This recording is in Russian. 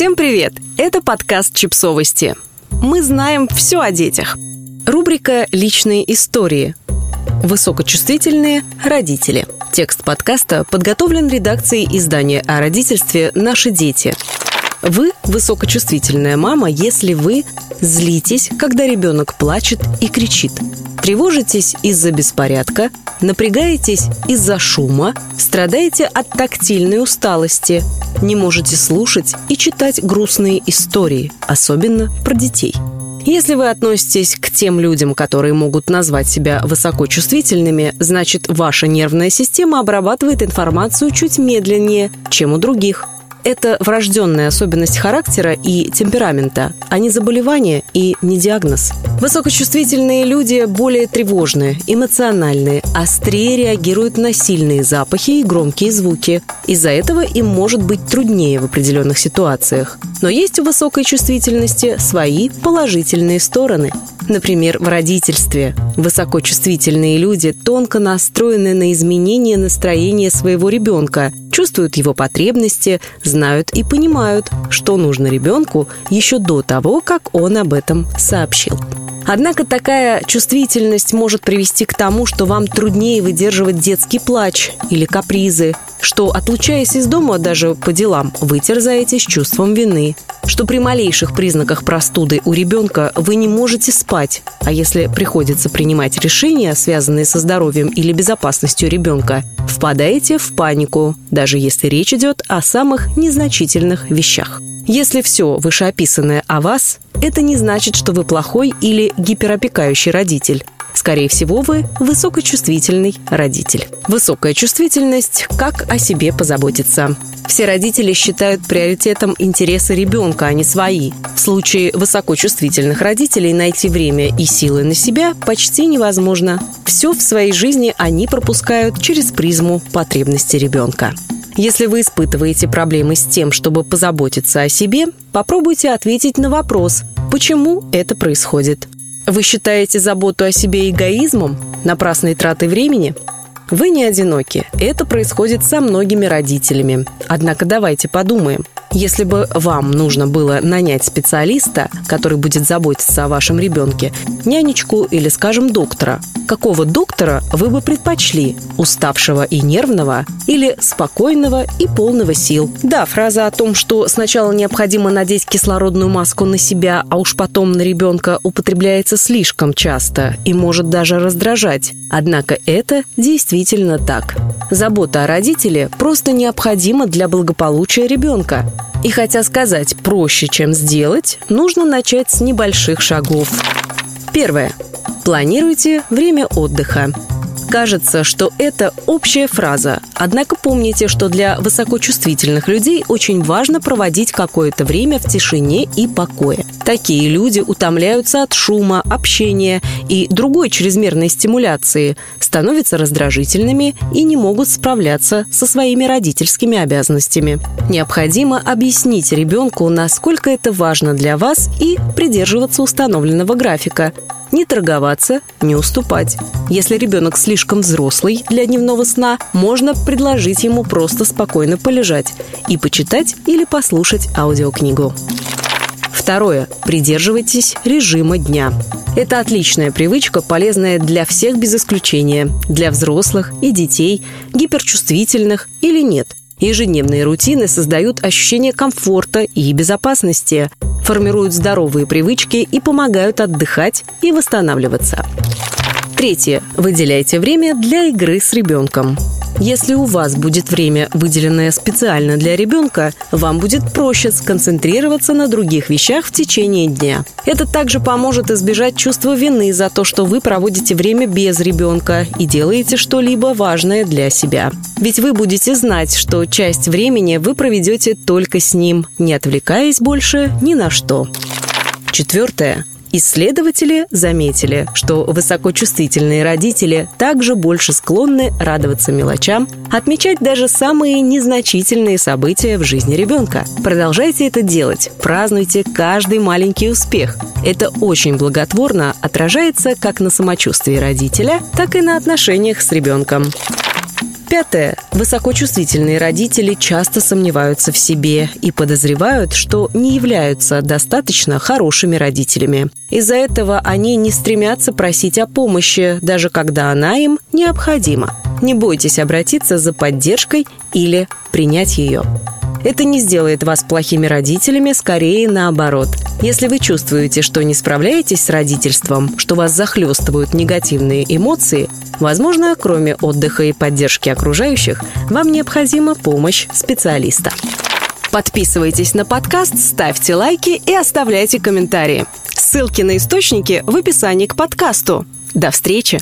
Всем привет! Это подкаст «Чипсовости». Мы знаем все о детях. Рубрика «Личные истории». Высокочувствительные родители. Текст подкаста подготовлен редакцией издания о родительстве «Наши дети». Вы высокочувствительная мама, если вы злитесь, когда ребенок плачет и кричит – Тревожитесь из-за беспорядка, напрягаетесь из-за шума, страдаете от тактильной усталости, не можете слушать и читать грустные истории, особенно про детей. Если вы относитесь к тем людям, которые могут назвать себя высокочувствительными, значит, ваша нервная система обрабатывает информацию чуть медленнее, чем у других – это врожденная особенность характера и темперамента, а не заболевание и не диагноз. Высокочувствительные люди более тревожные, эмоциональные, острее реагируют на сильные запахи и громкие звуки. Из-за этого им может быть труднее в определенных ситуациях. Но есть у высокой чувствительности свои положительные стороны. Например, в родительстве. Высокочувствительные люди тонко настроены на изменение настроения своего ребенка, чувствуют его потребности, знают и понимают, что нужно ребенку еще до того, как он об этом сообщил. Однако такая чувствительность может привести к тому, что вам труднее выдерживать детский плач или капризы, что, отлучаясь из дома даже по делам, вы терзаетесь чувством вины, что при малейших признаках простуды у ребенка вы не можете спать, а если приходится принимать решения, связанные со здоровьем или безопасностью ребенка, впадаете в панику, даже если речь идет о самых незначительных вещах. Если все вышеописанное о вас, это не значит, что вы плохой или гиперопекающий родитель. Скорее всего, вы высокочувствительный родитель. Высокая чувствительность – как о себе позаботиться. Все родители считают приоритетом интересы ребенка, а не свои. В случае высокочувствительных родителей найти время и силы на себя почти невозможно. Все в своей жизни они пропускают через призму потребности ребенка. Если вы испытываете проблемы с тем, чтобы позаботиться о себе, попробуйте ответить на вопрос, почему это происходит. Вы считаете заботу о себе эгоизмом, напрасной тратой времени? Вы не одиноки. Это происходит со многими родителями. Однако давайте подумаем – если бы вам нужно было нанять специалиста, который будет заботиться о вашем ребенке, нянечку или, скажем, доктора, какого доктора вы бы предпочли? Уставшего и нервного или спокойного и полного сил? Да, фраза о том, что сначала необходимо надеть кислородную маску на себя, а уж потом на ребенка употребляется слишком часто и может даже раздражать. Однако это действительно так. Забота о родителе просто необходима для благополучия ребенка. И хотя сказать проще, чем сделать, нужно начать с небольших шагов. Первое. Планируйте время отдыха. Кажется, что это общая фраза. Однако помните, что для высокочувствительных людей очень важно проводить какое-то время в тишине и покое. Такие люди утомляются от шума, общения и другой чрезмерной стимуляции, становятся раздражительными и не могут справляться со своими родительскими обязанностями. Необходимо объяснить ребенку, насколько это важно для вас и придерживаться установленного графика не торговаться, не уступать. Если ребенок слишком взрослый для дневного сна, можно предложить ему просто спокойно полежать и почитать или послушать аудиокнигу. Второе. Придерживайтесь режима дня. Это отличная привычка, полезная для всех без исключения. Для взрослых и детей, гиперчувствительных или нет. Ежедневные рутины создают ощущение комфорта и безопасности формируют здоровые привычки и помогают отдыхать и восстанавливаться. Третье. Выделяйте время для игры с ребенком. Если у вас будет время, выделенное специально для ребенка, вам будет проще сконцентрироваться на других вещах в течение дня. Это также поможет избежать чувства вины за то, что вы проводите время без ребенка и делаете что-либо важное для себя. Ведь вы будете знать, что часть времени вы проведете только с ним, не отвлекаясь больше ни на что. Четвертое. Исследователи заметили, что высокочувствительные родители также больше склонны радоваться мелочам, отмечать даже самые незначительные события в жизни ребенка. Продолжайте это делать, празднуйте каждый маленький успех. Это очень благотворно отражается как на самочувствии родителя, так и на отношениях с ребенком. Пятое. Высокочувствительные родители часто сомневаются в себе и подозревают, что не являются достаточно хорошими родителями. Из-за этого они не стремятся просить о помощи, даже когда она им необходима. Не бойтесь обратиться за поддержкой или принять ее. Это не сделает вас плохими родителями, скорее наоборот. Если вы чувствуете, что не справляетесь с родительством, что вас захлестывают негативные эмоции, возможно, кроме отдыха и поддержки окружающих, вам необходима помощь специалиста. Подписывайтесь на подкаст, ставьте лайки и оставляйте комментарии. Ссылки на источники в описании к подкасту. До встречи!